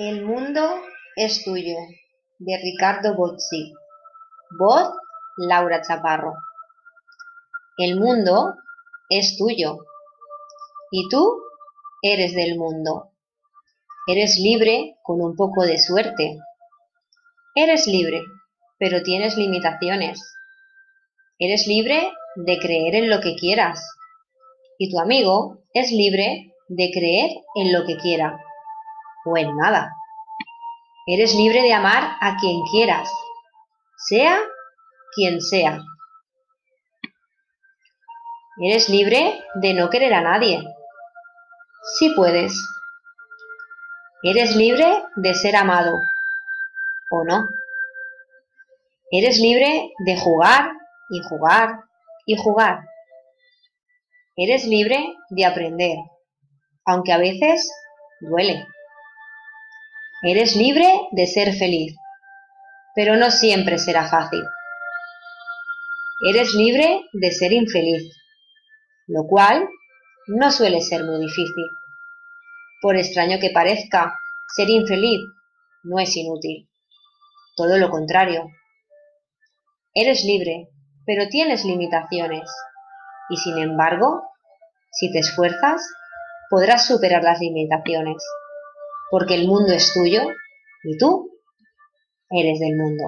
El mundo es tuyo, de Ricardo Bozzi. Voz, Laura Chaparro. El mundo es tuyo. Y tú eres del mundo. Eres libre con un poco de suerte. Eres libre, pero tienes limitaciones. Eres libre de creer en lo que quieras. Y tu amigo es libre de creer en lo que quiera o en nada. Eres libre de amar a quien quieras, sea quien sea. Eres libre de no querer a nadie. Si puedes. Eres libre de ser amado o no. Eres libre de jugar y jugar y jugar. Eres libre de aprender, aunque a veces duele. Eres libre de ser feliz, pero no siempre será fácil. Eres libre de ser infeliz, lo cual no suele ser muy difícil. Por extraño que parezca, ser infeliz no es inútil. Todo lo contrario. Eres libre, pero tienes limitaciones. Y sin embargo, si te esfuerzas, podrás superar las limitaciones porque el mundo es tuyo y tú eres del mundo.